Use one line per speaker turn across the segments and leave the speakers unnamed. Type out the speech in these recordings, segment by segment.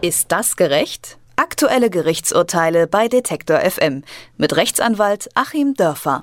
Ist das gerecht? Aktuelle Gerichtsurteile bei Detektor FM mit Rechtsanwalt Achim Dörfer.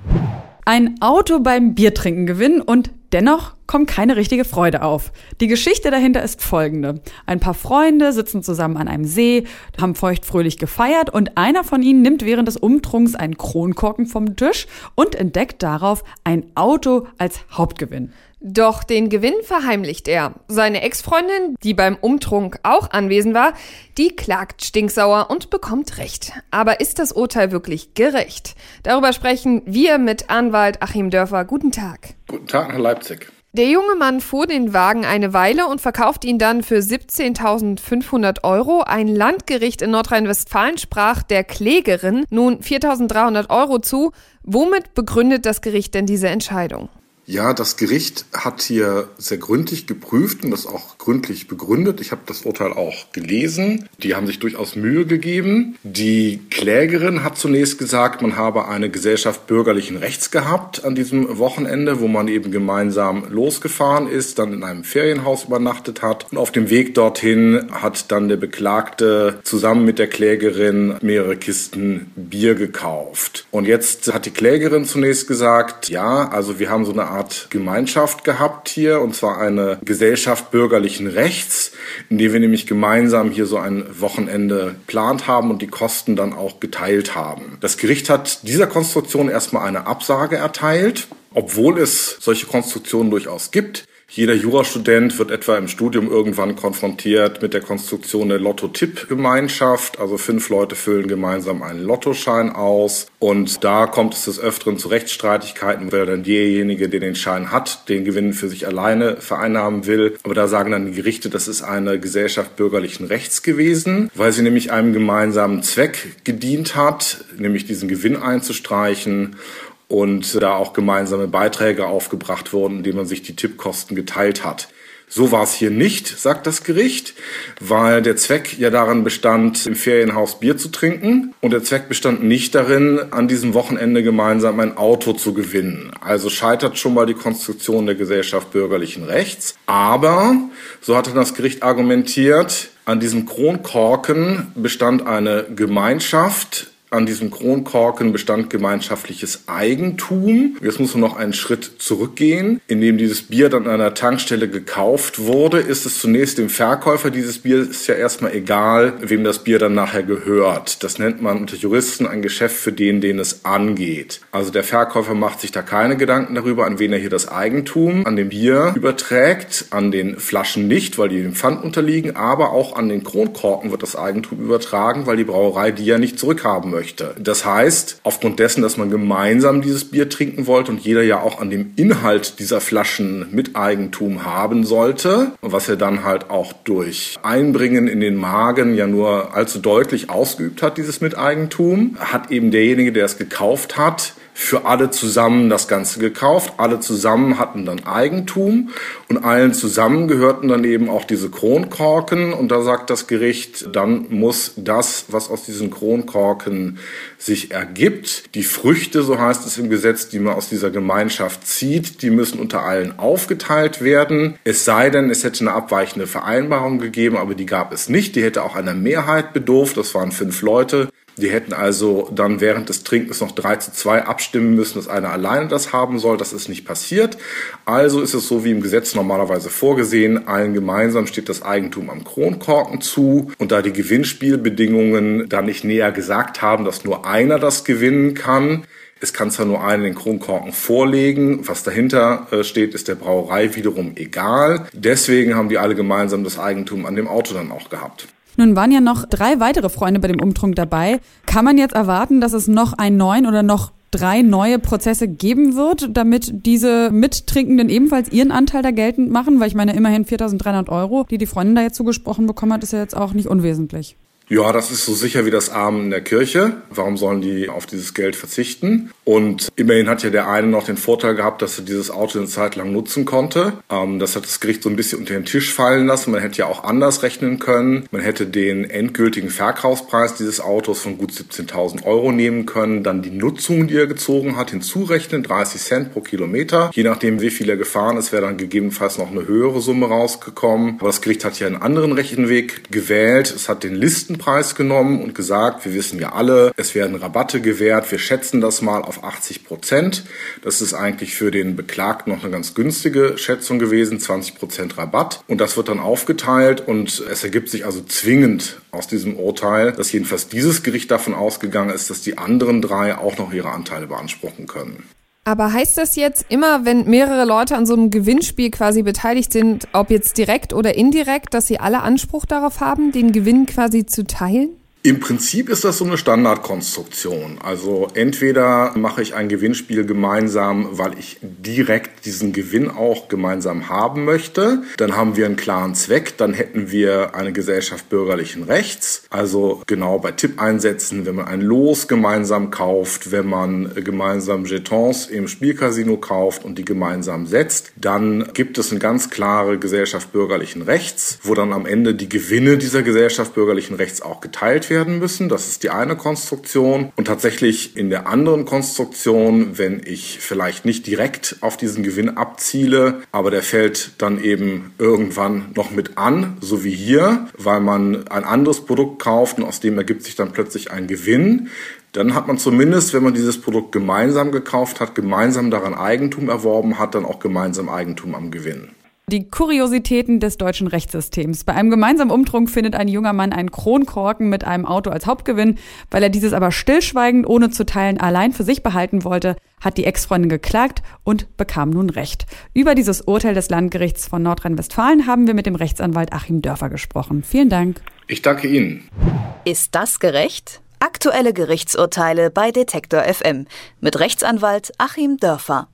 Ein Auto beim Biertrinken gewinnen und dennoch kommt keine richtige Freude auf. Die Geschichte dahinter ist folgende. Ein paar Freunde sitzen zusammen an einem See, haben feuchtfröhlich gefeiert und einer von ihnen nimmt während des Umtrunks einen Kronkorken vom Tisch und entdeckt darauf ein Auto als Hauptgewinn.
Doch den Gewinn verheimlicht er. Seine Ex-Freundin, die beim Umtrunk auch anwesend war, die klagt stinksauer und bekommt Recht. Aber ist das Urteil wirklich gerecht? Darüber sprechen wir mit Anwalt Achim Dörfer. Guten Tag.
Guten Tag Herr Leipzig.
Der junge Mann fuhr den Wagen eine Weile und verkauft ihn dann für 17.500 Euro. Ein Landgericht in Nordrhein-Westfalen sprach der Klägerin nun 4.300 Euro zu. Womit begründet das Gericht denn diese Entscheidung?
Ja, das Gericht hat hier sehr gründlich geprüft und das auch gründlich begründet. Ich habe das Urteil auch gelesen. Die haben sich durchaus Mühe gegeben. Die Klägerin hat zunächst gesagt, man habe eine Gesellschaft bürgerlichen Rechts gehabt an diesem Wochenende, wo man eben gemeinsam losgefahren ist, dann in einem Ferienhaus übernachtet hat. Und auf dem Weg dorthin hat dann der Beklagte zusammen mit der Klägerin mehrere Kisten Bier gekauft. Und jetzt hat die Klägerin zunächst gesagt, ja, also wir haben so eine Art Gemeinschaft gehabt hier, und zwar eine Gesellschaft bürgerlichen Rechts, in der wir nämlich gemeinsam hier so ein Wochenende geplant haben und die Kosten dann auch geteilt haben. Das Gericht hat dieser Konstruktion erstmal eine Absage erteilt, obwohl es solche Konstruktionen durchaus gibt. Jeder Jurastudent wird etwa im Studium irgendwann konfrontiert mit der Konstruktion der Lotto-Tipp-Gemeinschaft. Also fünf Leute füllen gemeinsam einen Lottoschein aus. Und da kommt es des Öfteren zu Rechtsstreitigkeiten, weil dann derjenige, der den Schein hat, den Gewinn für sich alleine vereinnahmen will. Aber da sagen dann die Gerichte, das ist eine Gesellschaft bürgerlichen Rechts gewesen, weil sie nämlich einem gemeinsamen Zweck gedient hat, nämlich diesen Gewinn einzustreichen und da auch gemeinsame Beiträge aufgebracht wurden, indem man sich die Tippkosten geteilt hat. So war es hier nicht, sagt das Gericht, weil der Zweck ja darin bestand, im Ferienhaus Bier zu trinken und der Zweck bestand nicht darin, an diesem Wochenende gemeinsam ein Auto zu gewinnen. Also scheitert schon mal die Konstruktion der Gesellschaft bürgerlichen Rechts. Aber, so hatte das Gericht argumentiert, an diesem Kronkorken bestand eine Gemeinschaft, an diesem Kronkorken bestand gemeinschaftliches Eigentum. Jetzt muss man noch einen Schritt zurückgehen. Indem dieses Bier dann an einer Tankstelle gekauft wurde, ist es zunächst dem Verkäufer dieses Biers ja erstmal egal, wem das Bier dann nachher gehört. Das nennt man unter Juristen ein Geschäft für den, den es angeht. Also der Verkäufer macht sich da keine Gedanken darüber, an wen er hier das Eigentum an dem Bier überträgt, an den Flaschen nicht, weil die dem Pfand unterliegen, aber auch an den Kronkorken wird das Eigentum übertragen, weil die Brauerei die ja nicht zurückhaben möchte. Das heißt, aufgrund dessen, dass man gemeinsam dieses Bier trinken wollte und jeder ja auch an dem Inhalt dieser Flaschen Miteigentum haben sollte, was er dann halt auch durch Einbringen in den Magen ja nur allzu deutlich ausgeübt hat, dieses Miteigentum, hat eben derjenige, der es gekauft hat, für alle zusammen das Ganze gekauft. Alle zusammen hatten dann Eigentum und allen zusammen gehörten dann eben auch diese Kronkorken. Und da sagt das Gericht, dann muss das, was aus diesen Kronkorken sich ergibt, die Früchte, so heißt es im Gesetz, die man aus dieser Gemeinschaft zieht, die müssen unter allen aufgeteilt werden. Es sei denn, es hätte eine abweichende Vereinbarung gegeben, aber die gab es nicht. Die hätte auch einer Mehrheit bedurft. Das waren fünf Leute. Die hätten also dann während des Trinkens noch 3 zu 2 abstimmen müssen, dass einer alleine das haben soll. Das ist nicht passiert. Also ist es so wie im Gesetz normalerweise vorgesehen. Allen gemeinsam steht das Eigentum am Kronkorken zu. Und da die Gewinnspielbedingungen da nicht näher gesagt haben, dass nur einer das gewinnen kann, es kann zwar nur einen den Kronkorken vorlegen, was dahinter äh, steht, ist der Brauerei wiederum egal. Deswegen haben die alle gemeinsam das Eigentum an dem Auto dann auch gehabt.
Nun waren ja noch drei weitere Freunde bei dem Umtrunk dabei. Kann man jetzt erwarten, dass es noch einen neuen oder noch drei neue Prozesse geben wird, damit diese Mittrinkenden ebenfalls ihren Anteil da geltend machen? Weil ich meine, immerhin 4.300 Euro, die die Freundin da jetzt zugesprochen bekommen hat, ist ja jetzt auch nicht unwesentlich.
Ja, das ist so sicher wie das Armen in der Kirche. Warum sollen die auf dieses Geld verzichten? Und immerhin hat ja der eine noch den Vorteil gehabt, dass er dieses Auto eine Zeit lang nutzen konnte. Ähm, das hat das Gericht so ein bisschen unter den Tisch fallen lassen. Man hätte ja auch anders rechnen können. Man hätte den endgültigen Verkaufspreis dieses Autos von gut 17.000 Euro nehmen können, dann die Nutzung, die er gezogen hat, hinzurechnen, 30 Cent pro Kilometer. Je nachdem, wie viel er gefahren ist, wäre dann gegebenenfalls noch eine höhere Summe rausgekommen. Aber das Gericht hat ja einen anderen Rechenweg gewählt. Es hat den Listenpreis genommen und gesagt, wir wissen ja alle, es werden Rabatte gewährt. Wir schätzen das mal auf 80 Prozent. Das ist eigentlich für den Beklagten noch eine ganz günstige Schätzung gewesen, 20 Prozent Rabatt. Und das wird dann aufgeteilt und es ergibt sich also zwingend aus diesem Urteil, dass jedenfalls dieses Gericht davon ausgegangen ist, dass die anderen drei auch noch ihre Anteile beanspruchen können.
Aber heißt das jetzt immer, wenn mehrere Leute an so einem Gewinnspiel quasi beteiligt sind, ob jetzt direkt oder indirekt, dass sie alle Anspruch darauf haben, den Gewinn quasi zu teilen?
Im Prinzip ist das so eine Standardkonstruktion. Also entweder mache ich ein Gewinnspiel gemeinsam, weil ich direkt diesen Gewinn auch gemeinsam haben möchte. Dann haben wir einen klaren Zweck. Dann hätten wir eine Gesellschaft bürgerlichen Rechts. Also genau bei Tippeinsätzen, wenn man ein Los gemeinsam kauft, wenn man gemeinsam Jetons im Spielcasino kauft und die gemeinsam setzt, dann gibt es eine ganz klare Gesellschaft bürgerlichen Rechts, wo dann am Ende die Gewinne dieser Gesellschaft bürgerlichen Rechts auch geteilt werden werden müssen. Das ist die eine Konstruktion. Und tatsächlich in der anderen Konstruktion, wenn ich vielleicht nicht direkt auf diesen Gewinn abziele, aber der fällt dann eben irgendwann noch mit an, so wie hier, weil man ein anderes Produkt kauft und aus dem ergibt sich dann plötzlich ein Gewinn, dann hat man zumindest, wenn man dieses Produkt gemeinsam gekauft hat, gemeinsam daran Eigentum erworben hat, dann auch gemeinsam Eigentum am Gewinn.
Die Kuriositäten des deutschen Rechtssystems. Bei einem gemeinsamen Umtrunk findet ein junger Mann einen Kronkorken mit einem Auto als Hauptgewinn. Weil er dieses aber stillschweigend, ohne zu teilen, allein für sich behalten wollte, hat die Ex-Freundin geklagt und bekam nun Recht. Über dieses Urteil des Landgerichts von Nordrhein-Westfalen haben wir mit dem Rechtsanwalt Achim Dörfer gesprochen. Vielen Dank.
Ich danke Ihnen.
Ist das gerecht? Aktuelle Gerichtsurteile bei Detektor FM mit Rechtsanwalt Achim Dörfer.